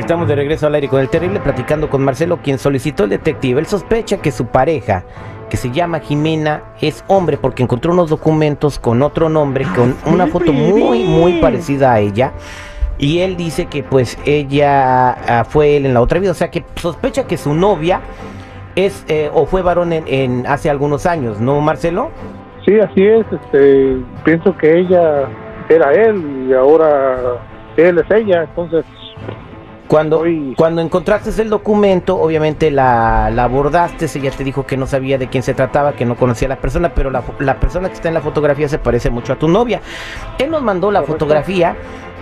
estamos de regreso al aire con el terrible platicando con Marcelo, quien solicitó el detective. Él sospecha que su pareja, que se llama Jimena, es hombre porque encontró unos documentos con otro nombre, con una foto muy, muy parecida a ella. Y él dice que pues ella ah, fue él en la otra vida, o sea que sospecha que su novia es eh, o fue varón en, en hace algunos años, ¿no, Marcelo? Sí, así es. Este, pienso que ella era él y ahora él es ella. Entonces, Cuando, cuando encontraste el documento, obviamente la, la abordaste, ella te dijo que no sabía de quién se trataba, que no conocía a la persona, pero la, la persona que está en la fotografía se parece mucho a tu novia. Él nos mandó la Correcto. fotografía,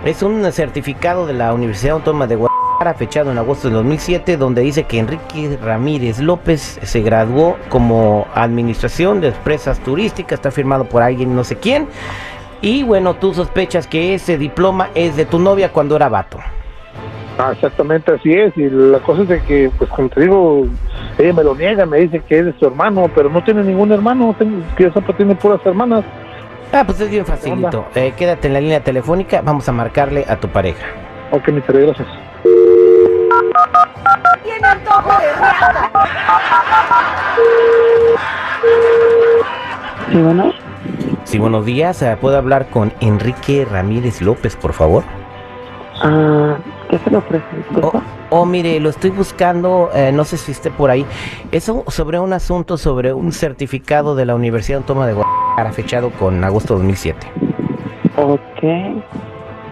es un certificado de la Universidad Autónoma de Guadalajara, fechado en agosto de 2007, donde dice que Enrique Ramírez López se graduó como Administración de Empresas Turísticas, está firmado por alguien no sé quién, y bueno, tú sospechas que ese diploma es de tu novia cuando era vato. Ah, exactamente así es. Y la cosa es de que, pues como te digo, ella me lo niega, me dice que es de su hermano, pero no tiene ningún hermano. Tengo, que yo sepa, tiene puras hermanas. Ah, pues es bien facilito. Eh, quédate en la línea telefónica, vamos a marcarle a tu pareja. Ok, mi terrible, gracias. Tiene antojo de rata. Sí, bueno. Sí, buenos días. eh, ¿Puedo hablar con Enrique Ramírez López, por favor? Ah, ¿Qué se le ofrece? Disculpa. Oh, mire, lo estoy buscando, eh, no sé si esté por ahí. Es sobre un asunto, sobre un certificado de la Universidad Autónoma de Guadalajara, fechado con agosto de 2007. Ok.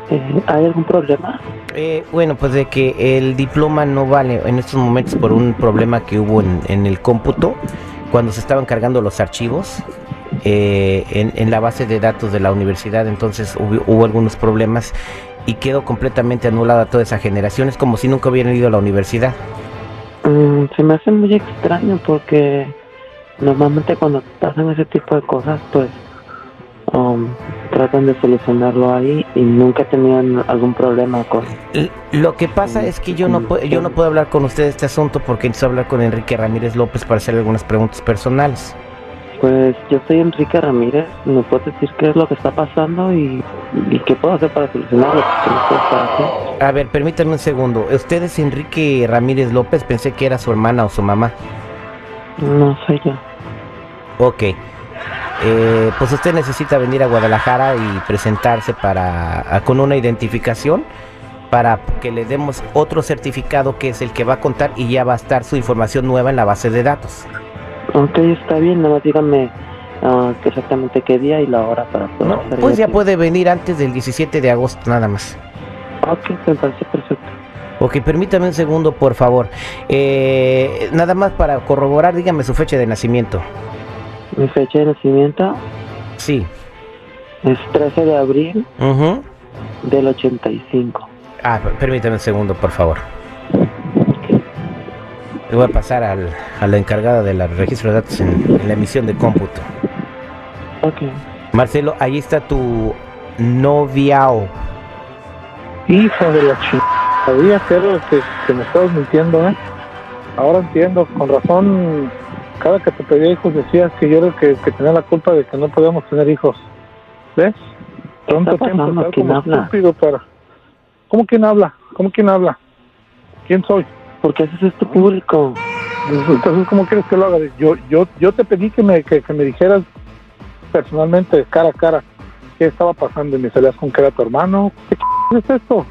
Eh, ¿Hay algún problema? Eh, bueno, pues de que el diploma no vale en estos momentos por un problema que hubo en, en el cómputo, cuando se estaban cargando los archivos eh, en, en la base de datos de la universidad, entonces hubo, hubo algunos problemas y quedó completamente anulada toda esa generación. Es como si nunca hubieran ido a la universidad. Mm, se me hace muy extraño porque normalmente cuando pasan ese tipo de cosas, pues um, tratan de solucionarlo ahí y nunca tenían algún problema con... Lo que pasa es que yo no, puedo, yo no puedo hablar con usted de este asunto porque necesito hablar con Enrique Ramírez López para hacerle algunas preguntas personales. Pues yo soy Enrique Ramírez, ¿me puedes decir qué es lo que está pasando y, y qué puedo hacer para solucionarlo? A ver, permítame un segundo. ¿Usted es Enrique Ramírez López? Pensé que era su hermana o su mamá. No soy yo. Ok. Eh, pues usted necesita venir a Guadalajara y presentarse para a- con una identificación para que le demos otro certificado que es el que va a contar y ya va a estar su información nueva en la base de datos. Ok, está bien, nada más díganme ah, exactamente qué día y la hora para poder No, pues ya aquí. puede venir antes del 17 de agosto nada más. Ok, me parece perfecto. Ok, permítame un segundo, por favor. Eh, nada más para corroborar, dígame su fecha de nacimiento. Mi fecha de nacimiento Sí. es 13 de abril Ujú. del 85. Ah, per- permítame un segundo, por favor. Le voy a pasar al, a la encargada del registro de datos en, en la emisión de cómputo. Ok. Marcelo, ahí está tu novia o... Hijo de la chingada. Sabía que, era que, que me estabas mintiendo, ¿eh? Ahora entiendo, con razón, cada que te pedía hijos decías que yo era el que, que tenía la culpa de que no podíamos tener hijos. ¿Ves? ¿Qué Tanto tiempo como habla? estúpido para... ¿Cómo quién habla? ¿Cómo quién habla? ¿Quién soy? ¿Por qué haces esto público? Entonces, ¿cómo quieres que lo haga? Yo, yo, yo te pedí que me, que, que me dijeras personalmente, cara a cara, qué estaba pasando y me salías con que era tu hermano. ¿Qué ch- es esto?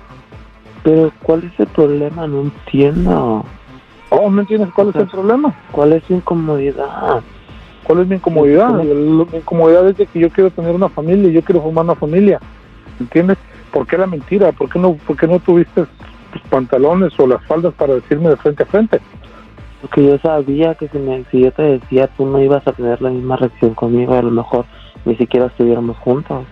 Pero, ¿cuál es el problema? No entiendo. Oh, ¿no entiendes cuál es el problema? ¿Cuál es su incomodidad? ¿Cuál es mi incomodidad? Mi incomodidad es de que yo quiero tener una familia, yo quiero formar una familia. ¿Entiendes? ¿Por qué la mentira? ¿Por qué no, por qué no tuviste tus pantalones o las faldas para decirme de frente a frente? Porque yo sabía que si, me, si yo te decía, tú no ibas a tener la misma reacción conmigo. A lo mejor ni siquiera estuviéramos juntos.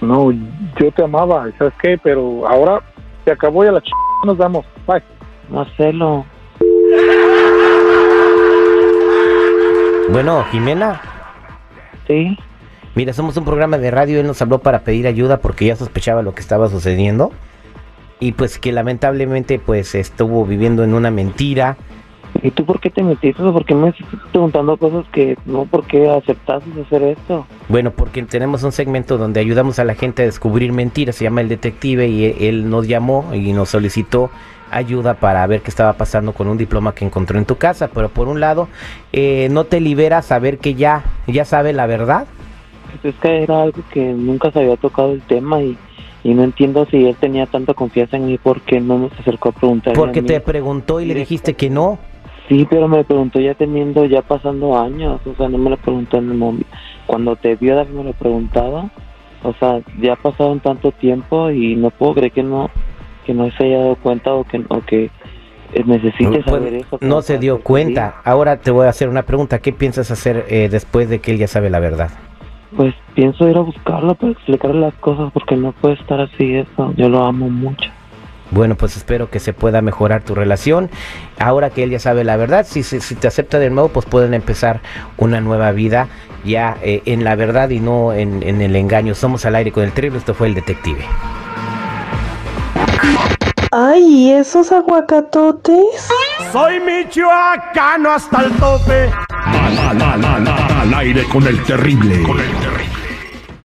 No, yo te amaba, ¿sabes qué? Pero ahora se acabó y a la ch... nos damos. Bye. Marcelo, Bueno, Jimena, ¿sí? mira, somos un programa de radio, él nos habló para pedir ayuda porque ya sospechaba lo que estaba sucediendo y pues que lamentablemente pues estuvo viviendo en una mentira ¿y tú por qué te metiste? ¿Por qué me estás preguntando cosas que no? ¿Por qué aceptaste hacer esto? Bueno, porque tenemos un segmento donde ayudamos a la gente a descubrir mentiras, se llama El Detective y e- él nos llamó y nos solicitó ayuda para ver qué estaba pasando con un diploma que encontró en tu casa, pero por un lado, eh, no te libera saber que ya, ya sabe la verdad. Pues es que era algo que nunca se había tocado el tema y, y no entiendo si él tenía tanta confianza en mí porque no nos acercó a preguntar. Porque te preguntó y le dijiste que no. Sí, pero me preguntó ya teniendo, ya pasando años, o sea, no me lo preguntó en el momento. Cuando te vio, David me lo preguntaba, o sea, ya pasaron tanto tiempo y no puedo creer que no, que no se haya dado cuenta o que, o que eh, necesite Pues, saber eso. no se dio cuenta. Ahora te voy a hacer una pregunta. ¿Qué piensas hacer eh, después de que él ya sabe la verdad? Pues pienso ir a buscarlo para explicarle las cosas porque no puede estar así eso. Yo lo amo mucho. Bueno, pues espero que se pueda mejorar tu relación. Ahora que él ya sabe la verdad, si, si, si te acepta de nuevo, pues pueden empezar una nueva vida ya eh, en la verdad y no en, en el engaño. Somos al aire con el terrible. Esto fue el detective. Ay, ¿y esos aguacatotes? Soy michoacano hasta el tope. Al, al, al, aire con el terrible. Con el terrible.